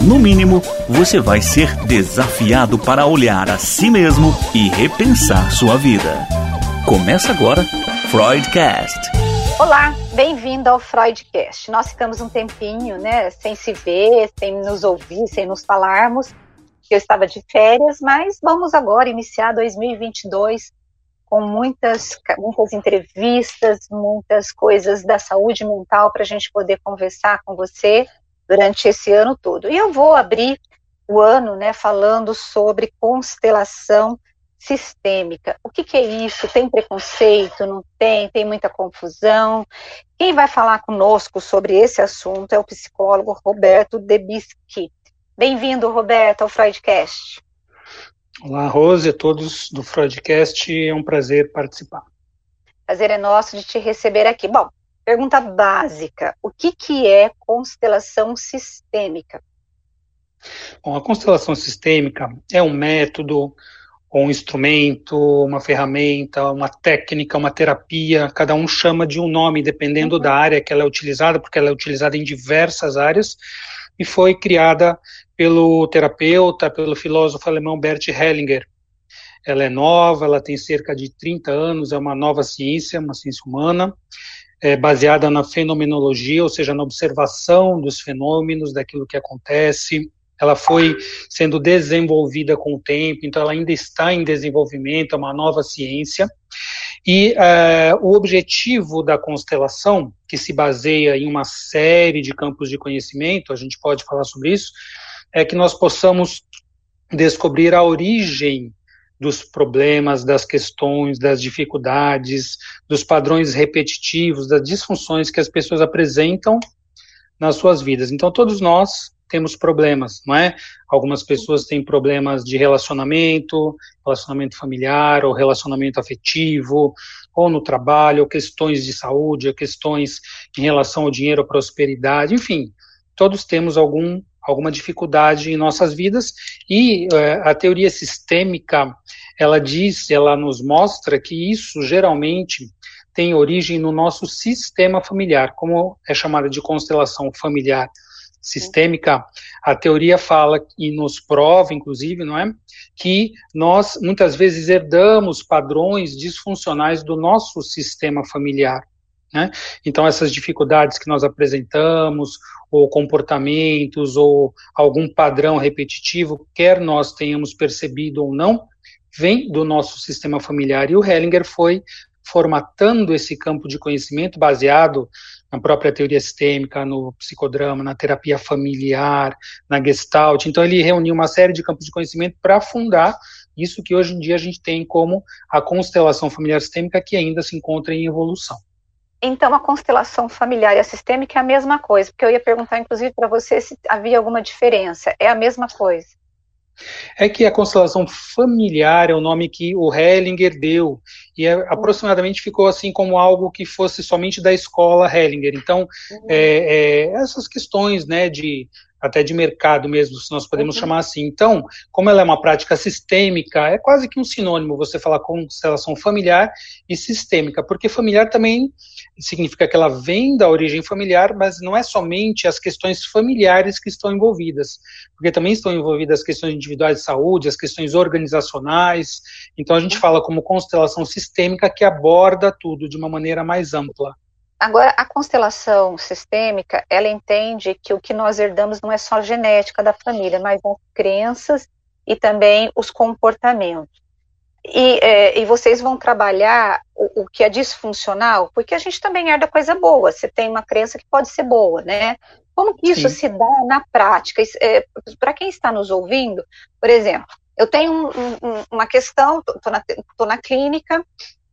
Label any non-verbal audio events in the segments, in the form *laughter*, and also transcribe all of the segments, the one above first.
no mínimo, você vai ser desafiado para olhar a si mesmo e repensar sua vida. Começa agora, Freudcast. Olá, bem-vindo ao Freudcast. Nós ficamos um tempinho, né, sem se ver, sem nos ouvir, sem nos falarmos. Eu estava de férias, mas vamos agora iniciar 2022 com muitas, muitas entrevistas, muitas coisas da saúde mental para a gente poder conversar com você durante esse ano todo. E eu vou abrir o ano, né, falando sobre constelação sistêmica. O que, que, é isso? Tem preconceito? Não tem? Tem muita confusão? Quem vai falar conosco sobre esse assunto é o psicólogo Roberto Debisky. Bem-vindo, Roberto, ao Freudcast. Olá, Rose, a todos do Freudcast, é um prazer participar. Prazer é nosso de te receber aqui. Bom, pergunta básica: o que, que é constelação sistêmica? Bom, a constelação sistêmica é um método um instrumento, uma ferramenta, uma técnica, uma terapia, cada um chama de um nome, dependendo uhum. da área que ela é utilizada, porque ela é utilizada em diversas áreas, e foi criada pelo terapeuta, pelo filósofo alemão Bert Hellinger. Ela é nova, ela tem cerca de 30 anos, é uma nova ciência, uma ciência humana, é baseada na fenomenologia, ou seja, na observação dos fenômenos, daquilo que acontece, ela foi sendo desenvolvida com o tempo, então ela ainda está em desenvolvimento, é uma nova ciência. E uh, o objetivo da constelação, que se baseia em uma série de campos de conhecimento, a gente pode falar sobre isso, é que nós possamos descobrir a origem dos problemas, das questões, das dificuldades, dos padrões repetitivos, das disfunções que as pessoas apresentam nas suas vidas. Então, todos nós temos problemas, não é? Algumas pessoas têm problemas de relacionamento, relacionamento familiar ou relacionamento afetivo, ou no trabalho, ou questões de saúde, ou questões em relação ao dinheiro, à prosperidade, enfim, todos temos algum alguma dificuldade em nossas vidas. E é, a teoria sistêmica ela diz, ela nos mostra que isso geralmente tem origem no nosso sistema familiar, como é chamada de constelação familiar sistêmica, a teoria fala e nos prova, inclusive, não é, que nós muitas vezes herdamos padrões disfuncionais do nosso sistema familiar. Né? Então, essas dificuldades que nós apresentamos, ou comportamentos, ou algum padrão repetitivo, quer nós tenhamos percebido ou não, vem do nosso sistema familiar. E o Hellinger foi formatando esse campo de conhecimento baseado na própria teoria sistêmica, no psicodrama, na terapia familiar, na gestalt. Então, ele reuniu uma série de campos de conhecimento para fundar isso que hoje em dia a gente tem como a constelação familiar sistêmica, que ainda se encontra em evolução. Então, a constelação familiar e a sistêmica é a mesma coisa, porque eu ia perguntar, inclusive, para você se havia alguma diferença. É a mesma coisa. É que a constelação familiar é o nome que o Hellinger deu, e é, aproximadamente ficou assim como algo que fosse somente da escola Hellinger. Então, uhum. é, é, essas questões né, de até de mercado mesmo, se nós podemos uhum. chamar assim. Então, como ela é uma prática sistêmica, é quase que um sinônimo você falar constelação familiar e sistêmica, porque familiar também significa que ela vem da origem familiar, mas não é somente as questões familiares que estão envolvidas, porque também estão envolvidas as questões individuais de saúde, as questões organizacionais. Então, a gente fala como constelação sistêmica que aborda tudo de uma maneira mais ampla. Agora, a constelação sistêmica, ela entende que o que nós herdamos não é só a genética da família, mas as crenças e também os comportamentos. E, é, e vocês vão trabalhar o, o, que é disfuncional, porque a gente também herda coisa boa. Você tem uma crença que pode ser boa, né? Como que isso Sim. se dá na prática? É, Para quem está nos ouvindo, por exemplo, eu tenho um, um, uma questão, estou na, na clínica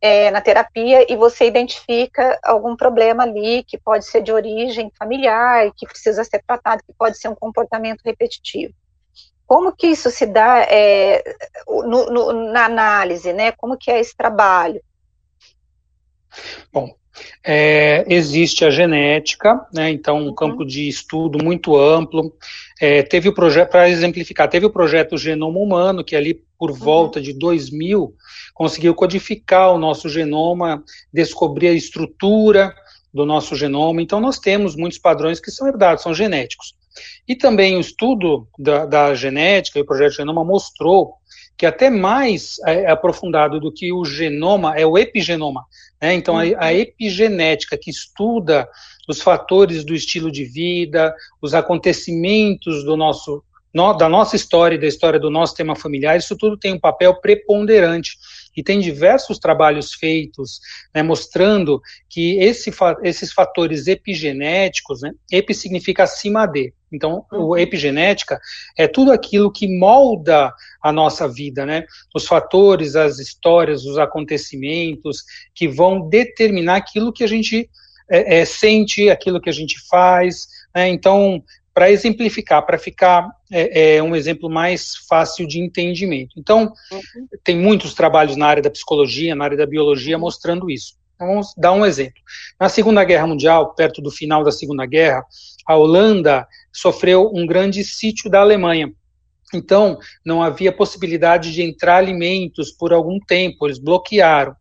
é, na terapia e você identifica algum problema ali que pode ser de origem familiar, que precisa ser tratado, que pode ser um comportamento repetitivo. como que isso se dá é, no, no, na análise, né? Como que é esse trabalho? Bom, é, existe a genética, né, então um uhum. campo de estudo muito amplo. É, teve o projeto, para exemplificar, teve o projeto Genoma Humano, que ali por uhum. volta de 2000 conseguiu codificar o nosso genoma, descobrir a estrutura do nosso genoma. Então nós temos muitos padrões que são herdados, são genéticos. E também o estudo da, da genética e o projeto Genoma mostrou que até mais é, aprofundado do que o genoma é o epigenoma. Né? Então, a, a uhum. epigenética que estuda os fatores do estilo de vida, os acontecimentos do nosso no, da nossa história e da história do nosso tema familiar, isso tudo tem um papel preponderante. E tem diversos trabalhos feitos né, mostrando que esse, esses fatores epigenéticos, né, epi significa acima de. Então, o uhum. epigenética é tudo aquilo que molda a nossa vida, né? Os fatores, as histórias, os acontecimentos que vão determinar aquilo que a gente é, é, sente, aquilo que a gente faz. Né? Então, para exemplificar, para ficar é, é, um exemplo mais fácil de entendimento. Então, uhum. tem muitos trabalhos na área da psicologia, na área da biologia, mostrando isso. Então, vamos dar um exemplo. Na Segunda Guerra Mundial, perto do final da Segunda Guerra, a Holanda sofreu um grande sítio da Alemanha. Então, não havia possibilidade de entrar alimentos por algum tempo, eles bloquearam.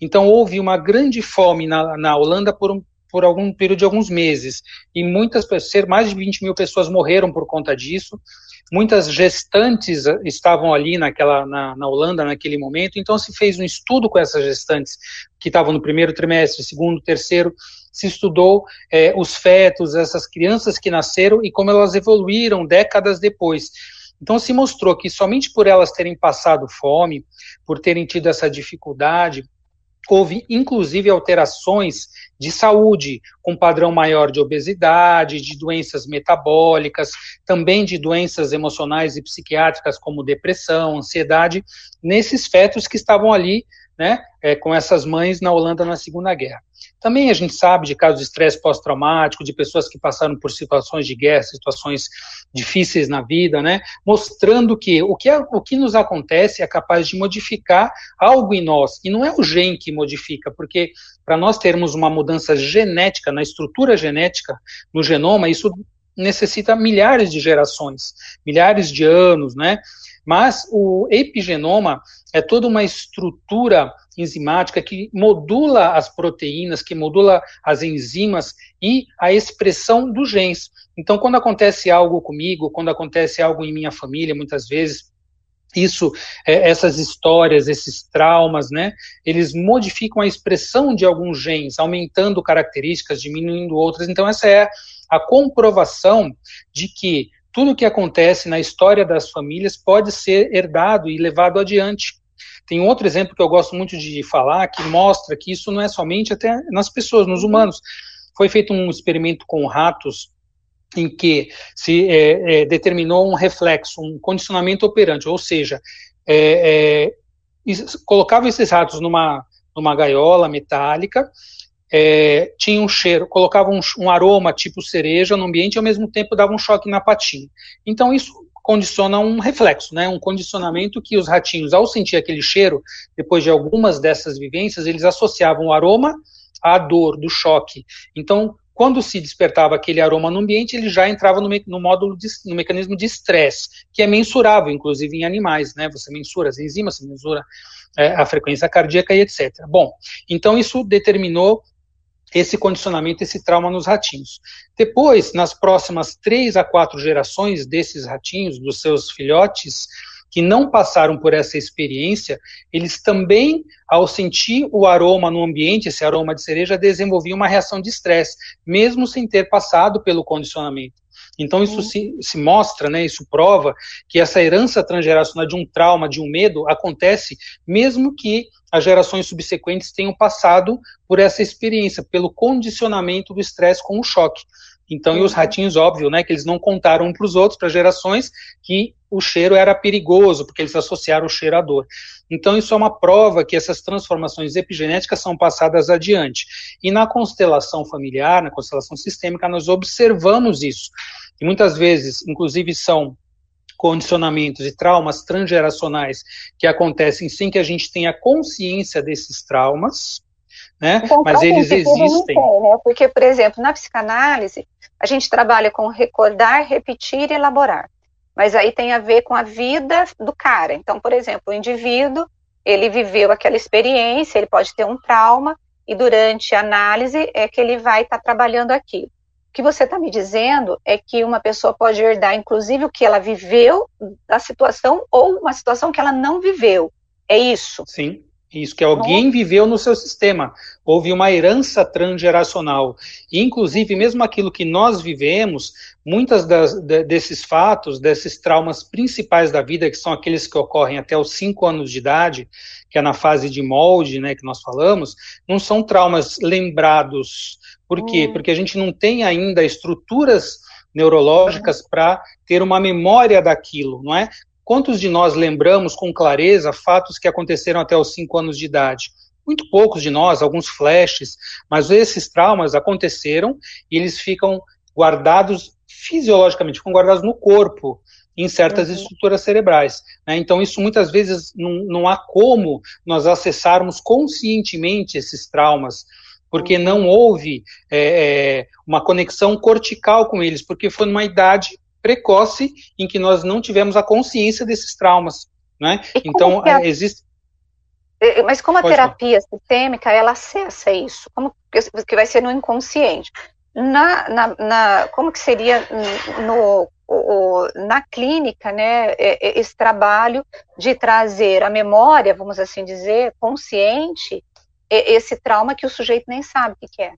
Então, houve uma grande fome na, na Holanda por um, por algum período de alguns meses. E muitas pessoas, mais de 20 mil pessoas morreram por conta disso. Muitas gestantes estavam ali naquela, na, na Holanda naquele momento, então se fez um estudo com essas gestantes que estavam no primeiro trimestre, segundo, terceiro, se estudou é, os fetos, essas crianças que nasceram e como elas evoluíram décadas depois. Então se mostrou que somente por elas terem passado fome, por terem tido essa dificuldade, houve inclusive alterações de saúde, com padrão maior de obesidade, de doenças metabólicas, também de doenças emocionais e psiquiátricas como depressão, ansiedade, nesses fetos que estavam ali né, é, com essas mães na Holanda na Segunda Guerra. Também a gente sabe de casos de estresse pós-traumático, de pessoas que passaram por situações de guerra, situações difíceis na vida, né, mostrando que o que, é, o que nos acontece é capaz de modificar algo em nós, e não é o gene que modifica, porque para nós termos uma mudança genética, na estrutura genética, no genoma, isso necessita milhares de gerações, milhares de anos, né, mas o epigenoma é toda uma estrutura enzimática que modula as proteínas, que modula as enzimas e a expressão dos genes. Então, quando acontece algo comigo, quando acontece algo em minha família, muitas vezes, isso, é, essas histórias, esses traumas, né, eles modificam a expressão de alguns genes, aumentando características, diminuindo outras. Então, essa é a comprovação de que tudo o que acontece na história das famílias pode ser herdado e levado adiante. Tem outro exemplo que eu gosto muito de falar, que mostra que isso não é somente até nas pessoas, nos humanos. Foi feito um experimento com ratos em que se é, é, determinou um reflexo, um condicionamento operante, ou seja, é, é colocava esses ratos numa, numa gaiola metálica é, tinha um cheiro, colocava um, um, aroma tipo cereja no ambiente e ao mesmo tempo dava um choque na patinha. Então isso condiciona um reflexo, né, um condicionamento que os ratinhos, ao sentir aquele cheiro, depois de algumas dessas vivências, eles associavam o aroma à dor do choque. Então, quando se despertava aquele aroma no ambiente, ele já entrava no, me no módulo de, no mecanismo de estresse, que é mensurável, inclusive em animais, né? Você mensura as enzimas, você mensura é, a frequência cardíaca e etc. Bom, então isso determinou esse condicionamento, esse trauma nos ratinhos. Depois, nas próximas três a quatro gerações desses ratinhos, dos seus filhotes, que não passaram por essa experiência, eles também, ao sentir o aroma no ambiente, esse aroma de cereja, desenvolviam uma reação de estresse, mesmo sem ter passado pelo condicionamento. Então isso se, se, mostra, né, isso prova que essa herança transgeracional de um trauma, de um medo, acontece mesmo que as gerações subsequentes tenham passado por essa experiência, pelo condicionamento do estresse com o choque. Então, e os ratinhos, óbvio, né, que eles não contaram um para os outros, para gerações, que o cheiro era perigoso, porque eles associaram o cheiro à dor. Então, isso é uma prova que essas transformações epigenéticas são passadas adiante. E na constelação familiar, na constelação sistêmica, nós observamos isso. E muitas vezes, inclusive, são condicionamentos e traumas transgeracionais que acontecem sem que a gente tenha consciência desses traumas, né? Então, Mas eles existem. Tem, né? Porque, por exemplo, na psicanálise, a gente trabalha com recordar, repetir e elaborar. Mas aí tem a ver com a vida do cara. Então, por exemplo, o indivíduo, ele viveu aquela experiência, ele pode ter um trauma, e durante a análise é que ele vai estar tá trabalhando aquilo. O que você está me dizendo é que uma pessoa pode herdar, inclusive, o que ela viveu da situação ou uma situação que ela não viveu. É isso? Sim. Isso que alguém viveu no seu sistema. Houve uma herança transgeracional. E, inclusive, mesmo aquilo que nós vivemos, muitas das, de, desses fatos, desses traumas principais da vida, que são aqueles que ocorrem até os 5 anos de idade, que é na fase de molde, né, que nós falamos, não são traumas lembrados. Por quê? Hum. Porque a gente não tem ainda estruturas neurológicas para ter uma memória daquilo, não é? Quantos de nós lembramos com clareza fatos que aconteceram até os 5 anos de idade? Muito poucos de nós, alguns flashes, mas esses traumas aconteceram e eles ficam guardados fisiologicamente, ficam guardados no corpo, em certas uhum. estruturas cerebrais. Né? Então, isso muitas vezes não, não há como nós acessarmos conscientemente esses traumas, porque uhum. não houve é, é, uma conexão cortical com eles, porque foi numa idade precoce em que nós não tivemos a consciência desses traumas, né? Então, a... existe mas como a Pode terapia falar. sistêmica, ela acessa isso? Como que vai ser no inconsciente? Na, na, na como que seria no, o, na clínica, né, esse trabalho de trazer a memória, vamos assim dizer, consciente, esse trauma que o sujeito nem sabe o que é?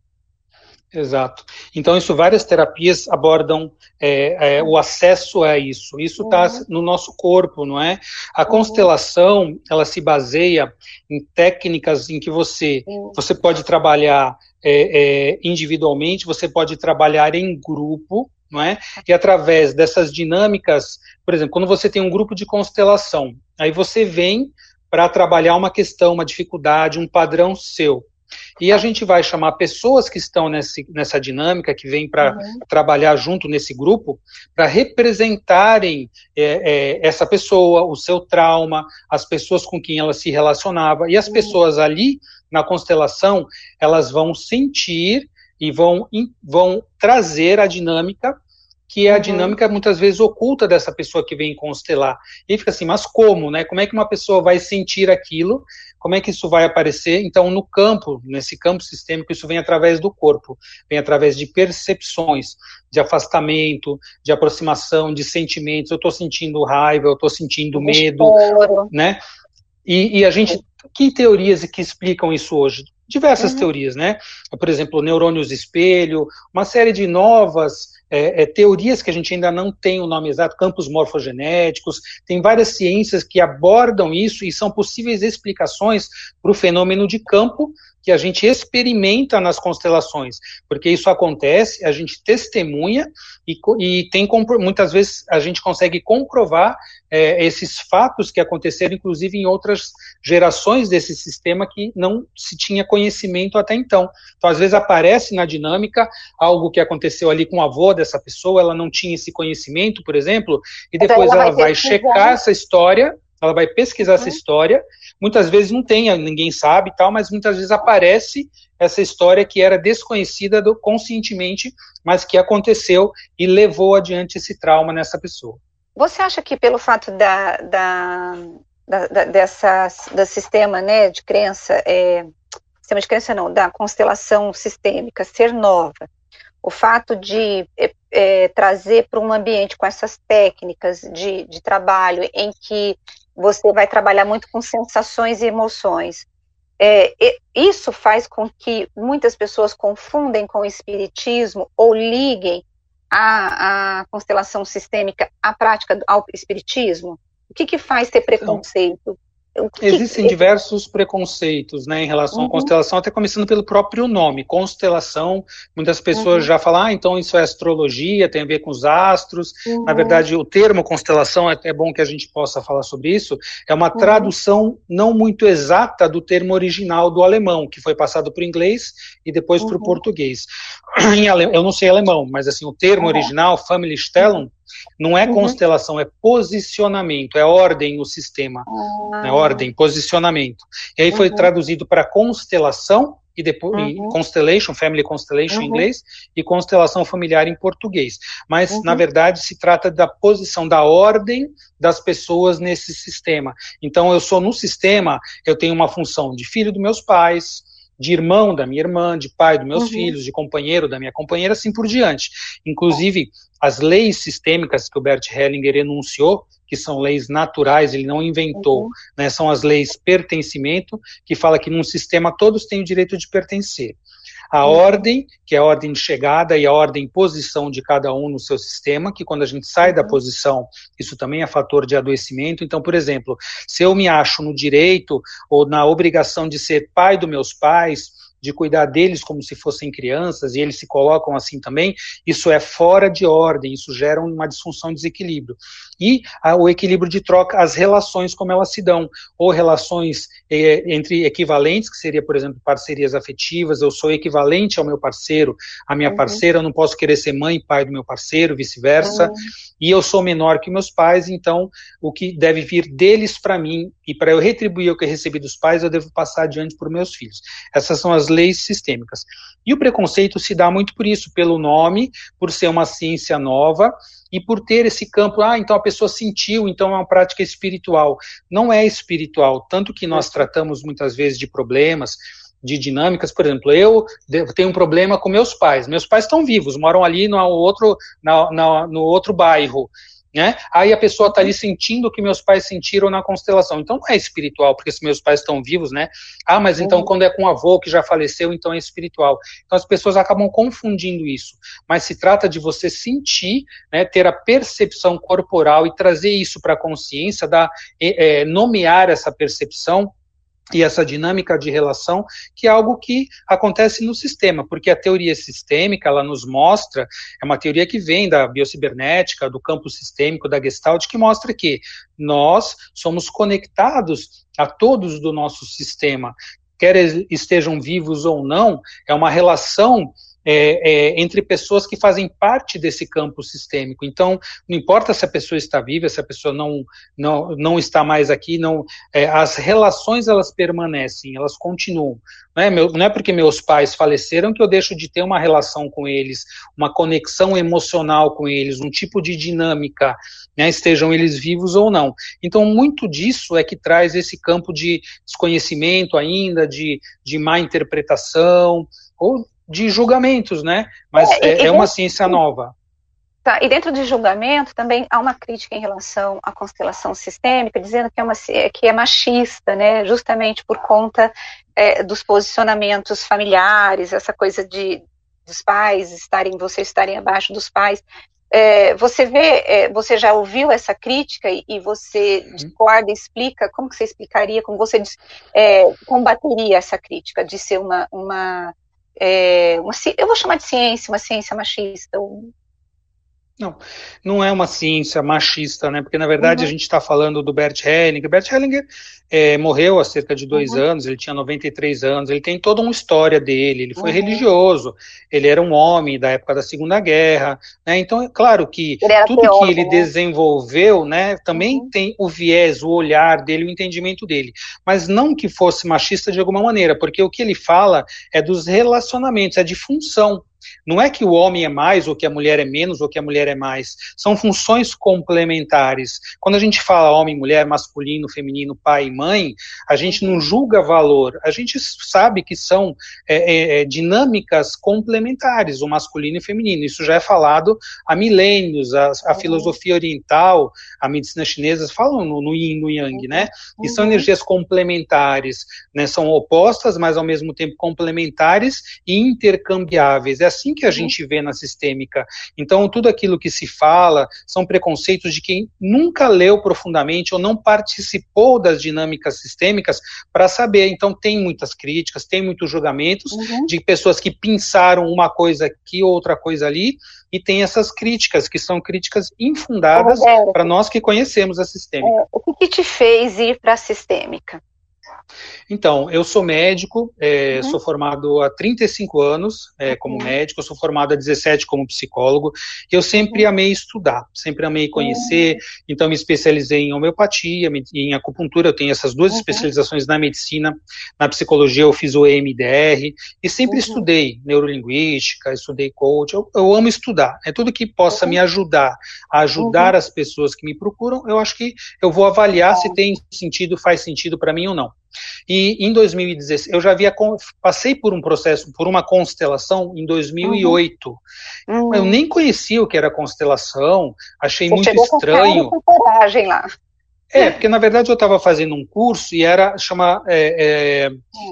Exato. Então, isso várias terapias abordam é, é, o acesso a isso. Isso está uhum. no nosso corpo, não é? A uhum. constelação, ela se baseia em técnicas em que você, uhum. você pode trabalhar é, é, individualmente, você pode trabalhar em grupo, não é? E através dessas dinâmicas, por exemplo, quando você tem um grupo de constelação, aí você vem para trabalhar uma questão, uma dificuldade, um padrão seu. E a gente vai chamar pessoas que estão nesse, nessa dinâmica, que vêm para uhum. trabalhar junto nesse grupo, para representarem é, é, essa pessoa, o seu trauma, as pessoas com quem ela se relacionava. E as uhum. pessoas ali, na constelação, elas vão sentir e vão, vão trazer a dinâmica que é a uhum. dinâmica muitas vezes oculta dessa pessoa que vem constelar. E fica assim, mas como, né? Como é que uma pessoa vai sentir aquilo? Como é que isso vai aparecer? Então, no campo, nesse campo sistêmico, isso vem através do corpo, vem através de percepções, de afastamento, de aproximação, de sentimentos. Eu estou sentindo raiva, eu estou sentindo medo, né? E, e, a gente, que teorias que explicam isso hoje? Diversas uhum. teorias, né? Por exemplo, neurônios espelho, uma série de novas é, é, teorias que a gente ainda não tem o nome exato, campos morfogenéticos, tem várias ciências que abordam isso e são possíveis explicações para o fenômeno de campo que a gente experimenta nas constelações, porque isso acontece, a gente testemunha e, e tem muitas vezes a gente consegue comprovar é, esses fatos que aconteceram, inclusive em outras gerações desse sistema que não se tinha conhecimento até então. Então, às vezes aparece na dinâmica algo que aconteceu ali com o avô dessa pessoa, ela não tinha esse conhecimento, por exemplo, e então, depois ela, ela vai, vai checar essa história ela vai pesquisar uhum. essa história. Muitas vezes não tem, ninguém sabe e tal, mas muitas vezes aparece essa história que era desconhecida do, conscientemente, mas que aconteceu e levou adiante esse trauma nessa pessoa. Você acha que pelo fato da, da, da, da dessa, do sistema né, de crença, é, sistema de crença não, da constelação sistêmica ser nova, o fato de é, é, trazer para um ambiente com essas técnicas de, de trabalho em que você vai trabalhar muito com sensações e emoções. É, isso faz com que muitas pessoas confundem com o espiritismo ou liguem a, a constelação sistêmica à prática ao espiritismo. O que, que faz ter preconceito? Existem diversos preconceitos né, em relação uhum. à constelação, até começando pelo próprio nome. Constelação, muitas pessoas uhum. já falam, ah, então isso é astrologia, tem a ver com os astros. Uhum. Na verdade, o termo constelação, é, é bom que a gente possa falar sobre isso, é uma uhum. tradução não muito exata do termo original do alemão, que foi passado para o inglês e depois para o uhum. português. *clears throat* eu não sei alemão, mas assim, o termo original, Family Stellung, Não é uhum. constelação, é posicionamento, é ordem no sistema. Ah. É ordem, posicionamento. E aí foi uhum. traduzido para constelação e depois uhum. constellation, family constellation uhum. em inglês, e constelação familiar em português. Mas, uhum. na verdade, se trata da posição, da ordem das pessoas nesse sistema. Então, eu sou no sistema, eu tenho uma função de filho dos meus pais, de irmão da minha irmã, de pai dos meus uhum. filhos, de companheiro da minha companheira, assim por diante. Inclusive, as leis sistêmicas que o Bert Hellinger enunciou, que são leis naturais, ele não inventou, uhum. né, são as leis pertencimento, que fala que num sistema todos têm o direito de pertencer. A uhum. ordem, que é a ordem de chegada e a ordem posição de cada um no seu sistema, que quando a gente sai uhum. da posição, isso também é fator de adoecimento. Então, por exemplo, se eu me acho no direito ou na obrigação de ser pai dos meus pais, de cuidar deles como se fossem crianças, e eles se colocam assim também, isso é fora de ordem, isso gera uma disfunção, desequilíbrio. E a, o equilíbrio de troca, as relações como elas se dão, ou relações eh, entre equivalentes, que seria, por exemplo, parcerias afetivas, eu sou equivalente ao meu parceiro, a minha uhum. parceira, eu não posso querer ser mãe e pai do meu parceiro, vice-versa, uhum. e eu sou menor que meus pais, então o que deve vir deles para mim, e para eu retribuir o que eu recebi dos pais, eu devo passar adiante para meus filhos. Essas são as leis sistêmicas. E o preconceito se dá muito por isso, pelo nome, por ser uma ciência nova e por ter esse campo, ah, então a pessoa sentiu, então é uma prática espiritual. Não é espiritual, tanto que nós tratamos muitas vezes de problemas, de dinâmicas, por exemplo, eu tenho um problema com meus pais. Meus pais estão vivos, moram ali no outro, no outro bairro. Né? Aí a pessoa está ali sentindo o que meus pais sentiram na constelação. Então não é espiritual, porque se meus pais estão vivos, né? Ah, mas então uhum. quando é com um avô que já faleceu, então é espiritual. Então as pessoas acabam confundindo isso. Mas se trata de você sentir, né, ter a percepção corporal e trazer isso para a consciência, dar, é, nomear essa percepção e essa dinâmica de relação, que é algo que acontece no sistema, porque a teoria sistêmica, ela nos mostra, é uma teoria que vem da biocibernética, do campo sistêmico, da Gestalt, que mostra que nós somos conectados a todos do nosso sistema, quer estejam vivos ou não, é uma relação é, é, entre pessoas que fazem parte desse campo sistêmico. Então, não importa se a pessoa está viva, se a pessoa não, não, não está mais aqui, não, é, as relações elas permanecem, elas continuam. Não é, meu, não é porque meus pais faleceram que eu deixo de ter uma relação com eles, uma conexão emocional com eles, um tipo de dinâmica, né, estejam eles vivos ou não. Então, muito disso é que traz esse campo de desconhecimento ainda, de, de má interpretação, ou de julgamentos, né? Mas é, é, é uma ciência nova. Tá, e dentro de julgamento também há uma crítica em relação à constelação sistêmica, dizendo que é, uma, que é machista, né? Justamente por conta é, dos posicionamentos familiares, essa coisa de dos pais estarem, vocês estarem abaixo dos pais. É, você vê, é, você já ouviu essa crítica e, e você uhum. discorda, explica, como que você explicaria, como você é, combateria essa crítica de ser uma, uma é, uma, eu vou chamar de ciência, uma ciência machista. Não, não é uma ciência machista, né? Porque na verdade uhum. a gente está falando do Bert Hellinger. Bert Hellinger é, morreu há cerca de dois uhum. anos, ele tinha 93 anos, ele tem toda uma história dele, ele foi uhum. religioso, ele era um homem da época da Segunda Guerra, né? Então é claro que tudo teórico, que ele né? desenvolveu, né, também uhum. tem o viés, o olhar dele, o entendimento dele. Mas não que fosse machista de alguma maneira, porque o que ele fala é dos relacionamentos, é de função. Não é que o homem é mais, ou que a mulher é menos, ou que a mulher é mais. São funções complementares. Quando a gente fala homem, mulher, masculino, feminino, pai e mãe, a gente não julga valor. A gente sabe que são é, é, é dinâmicas complementares, o masculino e o feminino. Isso já é falado há milênios. A, a uhum. filosofia oriental, a medicina chinesa falam no, no yin, no yang, né? E são uhum. energias complementares, né? São opostas, mas ao mesmo tempo complementares e intercambiáveis. É assim que a uhum. gente vê na sistêmica. Então, tudo aquilo que se fala são preconceitos de quem nunca leu profundamente ou não participou das dinâmicas sistêmicas para saber. Então, tem muitas críticas, tem muitos julgamentos uhum. de pessoas que pensaram uma coisa aqui, outra coisa ali, e tem essas críticas, que são críticas infundadas para nós que conhecemos a sistêmica. É, o que te fez ir para a sistêmica? Então, eu sou médico, é, uhum. sou formado há 35 anos é, como uhum. médico, sou formado há 17 como psicólogo. Eu sempre uhum. amei estudar, sempre amei conhecer, uhum. então me especializei em homeopatia, em acupuntura, eu tenho essas duas uhum. especializações na medicina, na psicologia eu fiz o EMDR, e sempre uhum. estudei neurolinguística, estudei coach, eu, eu, amo estudar, é tudo que possa me ajudar, a ajudar as pessoas que me procuram, eu acho que eu vou avaliar se tem sentido, faz sentido para mim ou não. E em 2016, eu já havia passei por um processo, por uma constelação em 2008. Uhum. Eu nem conhecia o que era constelação, achei Você muito estranho. Com coragem lá. É, porque na verdade eu estava fazendo um curso e era chama é, é,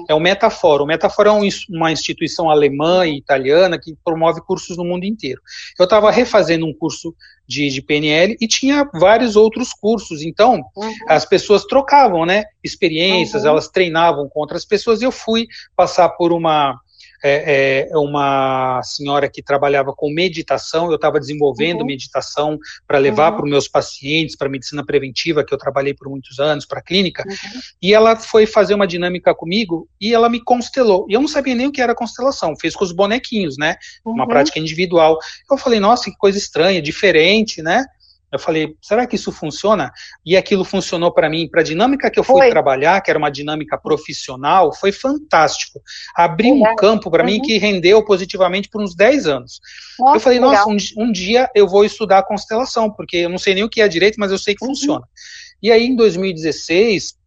é o Metafora. O Metafora é um, uma instituição alemã e italiana que promove cursos no mundo inteiro. Eu estava refazendo um curso de, de, PNL e tinha vários outros cursos. Então uhum. as pessoas trocavam, né, experiências, uhum. elas treinavam com outras pessoas. E eu fui passar por uma é, é uma senhora que trabalhava com meditação, eu estava desenvolvendo uhum. meditação para levar uhum. para os meus pacientes, para medicina preventiva, que eu trabalhei por muitos anos, para clínica, uhum. e ela foi fazer uma dinâmica comigo e ela me constelou. E eu não sabia nem o que era constelação, fez com os bonequinhos, né? Uma uhum. prática individual. Eu falei, nossa, que coisa estranha, diferente, né? Eu falei, será que isso funciona? E aquilo funcionou para mim, para a dinâmica que eu fui foi. trabalhar, que era uma dinâmica profissional, foi fantástico. Abriu um campo para uhum. mim que rendeu positivamente por uns 10 anos. Nossa, eu falei, nossa, um, um, dia eu vou estudar constelação, porque eu não sei nem o que é direito, mas eu sei que uhum. funciona. E aí, em 2016,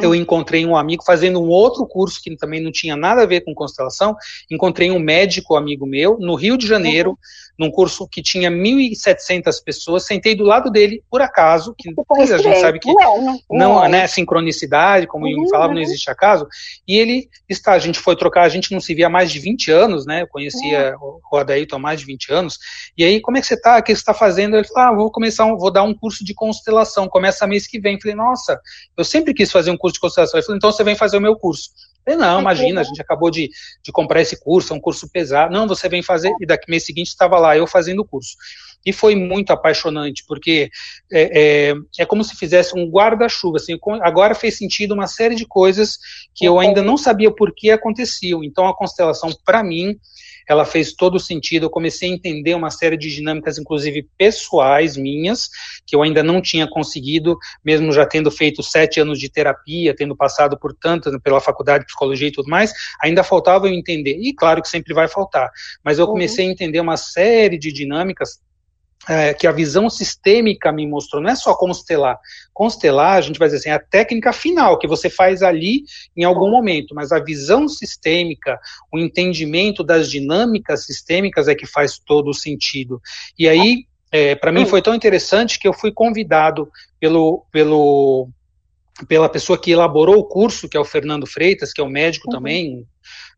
eu encontrei um amigo fazendo um outro curso que também não tinha nada a ver com constelação. Encontrei um médico amigo meu no Rio de Janeiro, uhum num curso que tinha 1.700 pessoas, sentei do lado dele, por acaso, que a gente sabe que não, não, não né, sincronicidade, como uhum, eu falava, não uhum. existe acaso, e ele está, a gente foi trocar, a gente não se via há mais de 20 anos, né, eu conhecia uhum. o Adailton há mais de 20 anos, e aí, como é que você está, o que você está fazendo? Ele falou, ah, vou começar, um, vou dar um curso de constelação, começa mês que vem, eu falei, nossa, eu sempre quis fazer um curso de constelação, ele falou, então você vem fazer o meu curso, não, imagina, a gente acabou de, de comprar esse curso, é um curso pesado. Não, você vem fazer, e daqui mês seguinte estava lá eu fazendo o curso. E foi muito apaixonante, porque é, é, é como se fizesse um guarda-chuva. Assim, agora fez sentido uma série de coisas que eu ainda não sabia por que aconteciam. Então, a constelação, para mim, ela fez todo sentido. Eu comecei a entender uma série de dinâmicas, inclusive pessoais minhas, que eu ainda não tinha conseguido, mesmo já tendo feito sete anos de terapia, tendo passado por tanto pela faculdade de psicologia e tudo mais, ainda faltava eu entender. E claro que sempre vai faltar, mas eu uhum. comecei uhum. a entender uma série de dinâmicas é, que a visão sistêmica me mostrou, não é só constelar. Constelar, a gente vai dizer assim, é a técnica final que você faz ali em algum momento, mas a visão sistêmica, o entendimento das dinâmicas sistêmicas é que faz todo o sentido. E aí, é, para mim foi tão interessante que eu fui convidado pelo, pelo pela pessoa que elaborou o curso, que é o Fernando Freitas, que é um médico uhum. também,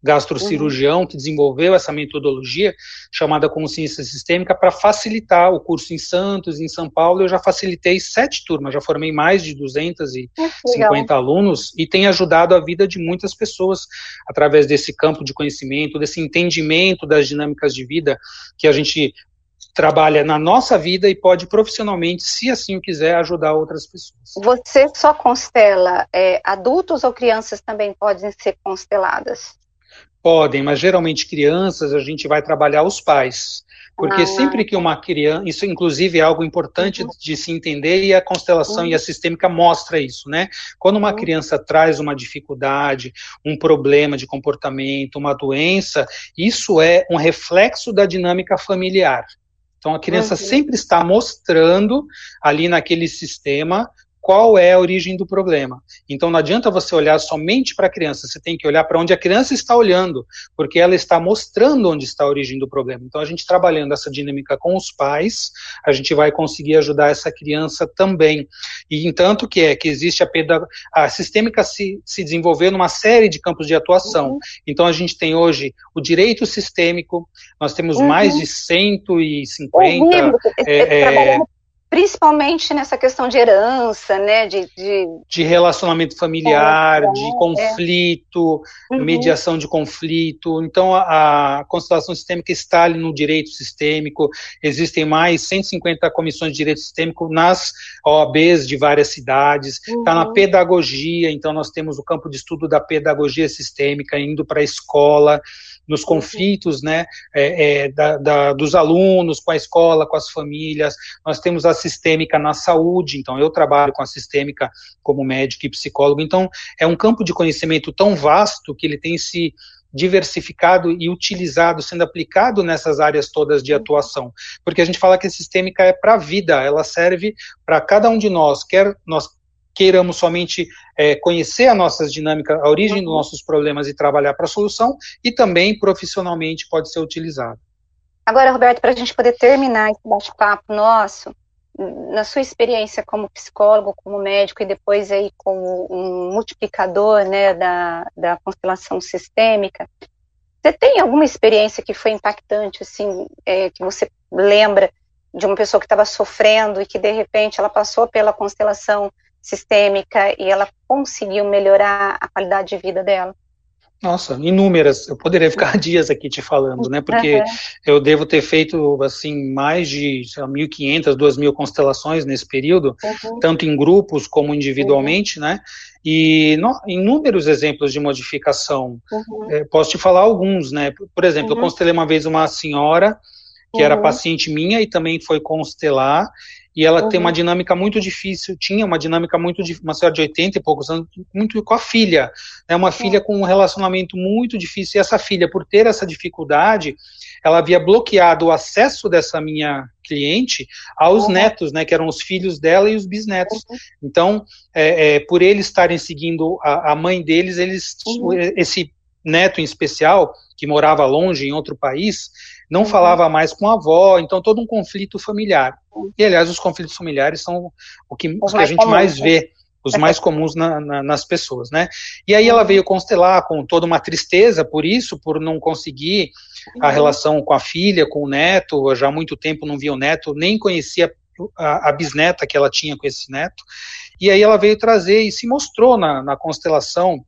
gastrocirurgião uhum. que desenvolveu essa metodologia chamada consciência sistêmica para facilitar o curso em Santos, em São Paulo. Eu já facilitei sete turmas, já formei mais de 250 alunos e tem ajudado a vida de muitas pessoas através desse campo de conhecimento, desse entendimento das dinâmicas de vida que a gente trabalha na nossa vida e pode profissionalmente, se assim o quiser, ajudar outras pessoas. Você só constela é, adultos ou crianças também podem ser consteladas? Podem, mas geralmente crianças a gente vai trabalhar os pais. Porque ah, sempre que uma criança, isso inclusive é algo importante uhum. de se entender e a constelação uhum. e a sistêmica mostra isso, né? Quando uma uhum. criança traz uma dificuldade, um problema de comportamento, uma doença, isso é um reflexo da dinâmica familiar. Então a criança uhum. sempre está mostrando ali naquele sistema qual é a origem do problema. Então não adianta você olhar somente para a criança, você tem que olhar para onde a criança está olhando, porque ela está mostrando onde está a origem do problema. Então a gente trabalhando essa dinâmica com os pais, a gente vai conseguir ajudar essa criança também. E entanto que é que existe a pedag a sistêmica se, se desenvolveu numa série de campos de atuação. Uhum. Então a gente tem hoje o direito sistêmico, nós temos uhum. mais de 150 uhum. é, é, principalmente nessa questão de herança, né, de, de... de relacionamento familiar, é, de é. conflito, uhum. mediação de conflito. Então, a, a, constelação sistêmica está ali no direito sistêmico. Existem mais 150 comissões de direito sistêmico nas OABs de várias cidades. Está uhum. na pedagogia, então nós temos o campo de estudo da pedagogia sistêmica indo para a escola nos conflitos né, é, é, da, da, dos alunos com a escola, com as famílias. Nós temos a sistêmica na saúde, então eu trabalho com a sistêmica como médico e psicólogo. Então, é um campo de conhecimento tão vasto que ele tem se diversificado e utilizado, sendo aplicado nessas áreas todas de atuação. Porque a gente fala que a sistêmica é para a vida, ela serve para cada um de nós, quer nós queiramos somente é, conhecer a nossa dinâmica, a origem dos nossos problemas e trabalhar para a solução, e também profissionalmente pode ser utilizado. Agora, Roberto, para a gente poder terminar esse bate-papo nosso, na sua experiência como psicólogo, como médico e depois aí como um multiplicador né, da, da constelação sistêmica, você tem alguma experiência que foi impactante, assim, é, que você lembra de uma pessoa que estava sofrendo e que de repente ela passou pela constelação sistêmica e ela conseguiu melhorar a qualidade de vida dela? Nossa, inúmeras. Eu poderia ficar *laughs* dias aqui te falando, né? Porque uhum. eu devo ter feito, assim, mais de sei lá, 1.500, 2.000 constelações nesse período, uhum. tanto em grupos como individualmente, uhum. né? E no, inúmeros exemplos de modificação. É, posso te falar alguns, né? Por exemplo, eu uhum. constelei uma vez uma senhora que era uhum. paciente minha e também foi constelar, e ela uhum. tem uma uhum. dinâmica muito difícil, tinha uma dinâmica muito uma senhora de 80 e poucos anos, muito com a filha, né, uma filha com um relacionamento muito difícil, e essa filha, por ter essa dificuldade, ela havia bloqueado o acesso dessa minha cliente aos uhum. netos, né, que eram os filhos dela e os bisnetos. Uhum. Então, é, é, por eles estarem seguindo a, a mãe deles, eles, uhum. esse neto em especial, que morava longe em outro país, não uhum. falava mais com a avó, então todo um conflito familiar. E, aliás, os conflitos familiares são o que, os que a gente comuns, mais né? vê, os mais *laughs* comuns na, na, nas pessoas, né? E aí ela uhum. veio constelar com toda uma tristeza por isso, por não conseguir a uhum. relação com a filha, com o neto, já há muito tempo não via o neto, nem conhecia a, a, bisneta que ela tinha com esse neto, e aí ela veio trazer e se mostrou na, na constelação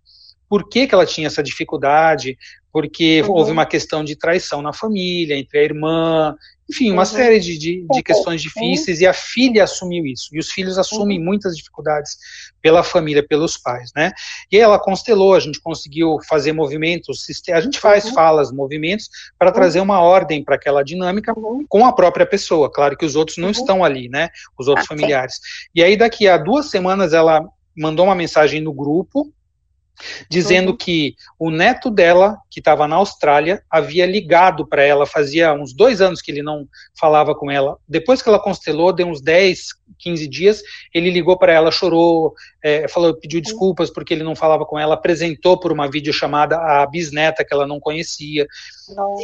por que, que ela tinha essa dificuldade, porque uhum. houve uma questão de traição na família, entre a irmã, enfim, uma uhum. série de, de, de, questões difíceis, e a filha assumiu isso, e os filhos assumem uhum. muitas dificuldades pela família, pelos pais, né? E aí ela constelou, a gente conseguiu fazer movimentos, a gente faz uhum. falas, movimentos, para uhum. trazer uma ordem para aquela dinâmica uhum. com a própria pessoa, claro que os outros não estão ali, né? Os outros ah, familiares. Sim. E aí daqui a duas semanas ela mandou uma mensagem no grupo, dizendo uhum. que o neto dela, que estava na Austrália, havia ligado para ela, fazia uns dois anos que ele não falava com ela. Depois que ela constelou, deu uns 10, 15 dias, ele ligou para ela, chorou, é, falou, pediu desculpas porque ele não falava com ela, apresentou por uma videochamada a bisneta que ela não conhecia.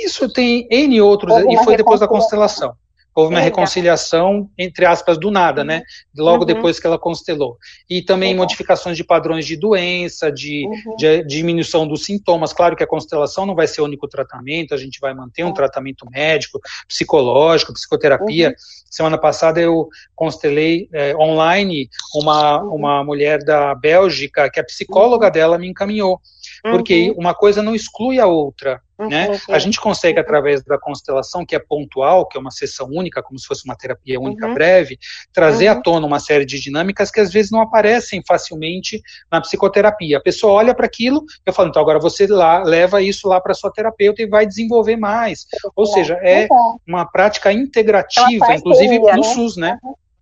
Isso tem N outros, e foi depois da constelação houve uma reconciliação, entre aspas, do nada, né? Logo uhum. depois que ela constelou. E também uhum. modificações de padrões de doença, de, uhum. de, diminuição dos sintomas. Claro que a constelação não vai ser o único tratamento, a gente vai manter um tratamento médico, psicológico, psicoterapia. Uhum. Semana passada eu constelei é, online uma, uhum. uma mulher da Bélgica, que a psicóloga uhum. dela me encaminhou porque uhum. uma coisa não exclui a outra. Uhum, né? A gente consegue, uhum. através da constelação, que é pontual, que é uma sessão única, como se fosse uma terapia única uhum. breve, trazer à uhum. tona uma série de dinâmicas que às vezes não aparecem facilmente na psicoterapia. A pessoa olha para aquilo, eu falo, então agora você lá, leva isso lá para sua terapeuta e vai desenvolver mais. Ou seja, é uma prática integrativa, inclusive no né? SUS, né?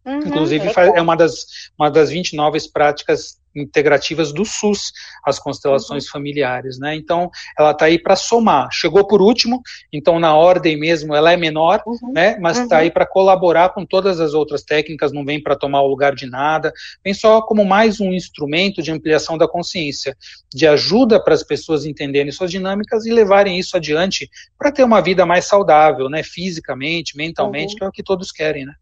Uhum, Inclusive, é uma das, uma das 29 práticas integrativas do SUS, as constelações uhum. familiares, né? Então, ela está aí para somar. Chegou por último, então na ordem mesmo ela é menor, uhum. né? Mas está uhum. aí para colaborar com todas as outras técnicas, não vem para tomar o lugar de nada, vem só como mais um instrumento de ampliação da consciência, de ajuda para as pessoas entenderem suas dinâmicas e levarem isso adiante para ter uma vida mais saudável, né? Fisicamente, mentalmente, uhum. que é o que todos querem, né?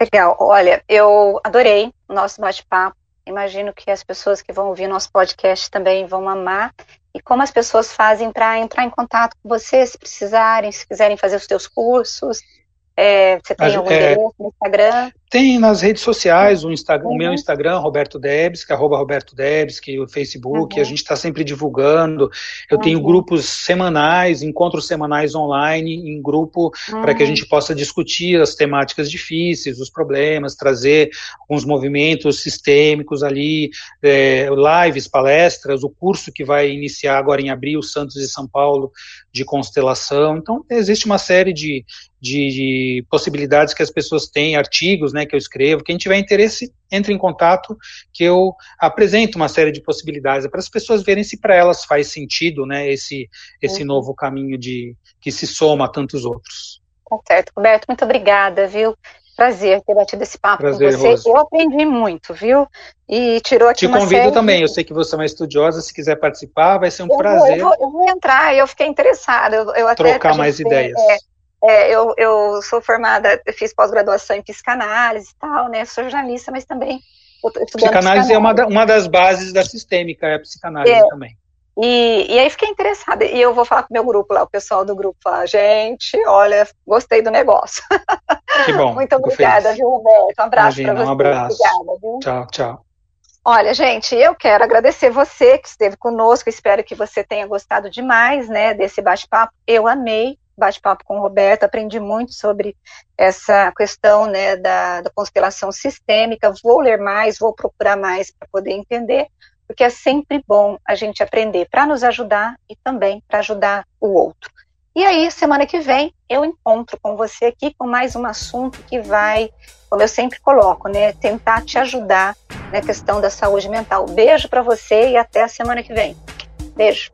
Legal. Olha, eu adorei o nosso bate-papo. Imagino que as pessoas que vão ouvir nosso podcast também vão amar. E como as pessoas fazem para entrar em contato com você, se precisarem, se quiserem fazer os seus cursos? É, você tem algum é, endereço no Instagram? Tem nas redes sociais, o, Instagram, uhum. o meu Instagram, Roberto Debs, que é arroba Roberto Debs, que é o Facebook, uhum. a gente está sempre divulgando. Eu uhum. tenho grupos semanais, encontros semanais online, em grupo, para que a gente possa discutir as temáticas difíceis, os problemas, trazer alguns movimentos sistêmicos ali, é, lives, palestras, o curso que vai iniciar agora em abril, Santos e São Paulo, de constelação. Então, existe uma série de, de, de possibilidades que as pessoas têm, artigos, né, que eu escrevo. Quem tiver interesse, entre em contato, que eu apresento uma série de possibilidades para as pessoas verem se para elas faz sentido, né, esse esse uhum. novo caminho de que se soma a tantos outros. Tá certo, Roberto, muito obrigada, viu? Prazer ter batido esse papo Prazer, com você. Rose. Eu aprendi muito, viu? E tirou aqui Te uma convido série... também. Eu sei que você é uma estudiosa. Se quiser participar, vai ser um eu prazer. Vou, eu, vou, eu, vou, entrar. Eu fiquei interessada. Eu, eu Trocar mais ideias. É, é, eu, eu sou formada, fiz pós-graduação em psicanálise e tal, né? Sou jornalista, mas também psicanálise, psicanálise é uma, da, uma das bases da sistêmica, é a psicanálise é. também. E, e aí fiquei interessada, e eu vou falar com o meu grupo lá, o pessoal do grupo fala, gente, olha, gostei do negócio. Que bom. *laughs* Muito obrigada, viu, Roberto? Um abraço para você. Um abraço. Obrigada, viu? Tchau, tchau. Olha, gente, eu quero agradecer você que esteve conosco, espero que você tenha gostado demais, né, desse bate-papo. Eu amei bate-papo com o Roberto, aprendi muito sobre essa questão né, da, da constelação sistêmica. Vou ler mais, vou procurar mais para poder entender, porque é sempre bom a gente aprender para nos ajudar e também para ajudar o outro. E aí, semana que vem, eu encontro com você aqui com mais um assunto que vai, como eu sempre coloco, né, tentar te ajudar na questão da saúde mental. Beijo para você e até a semana que vem. Beijo.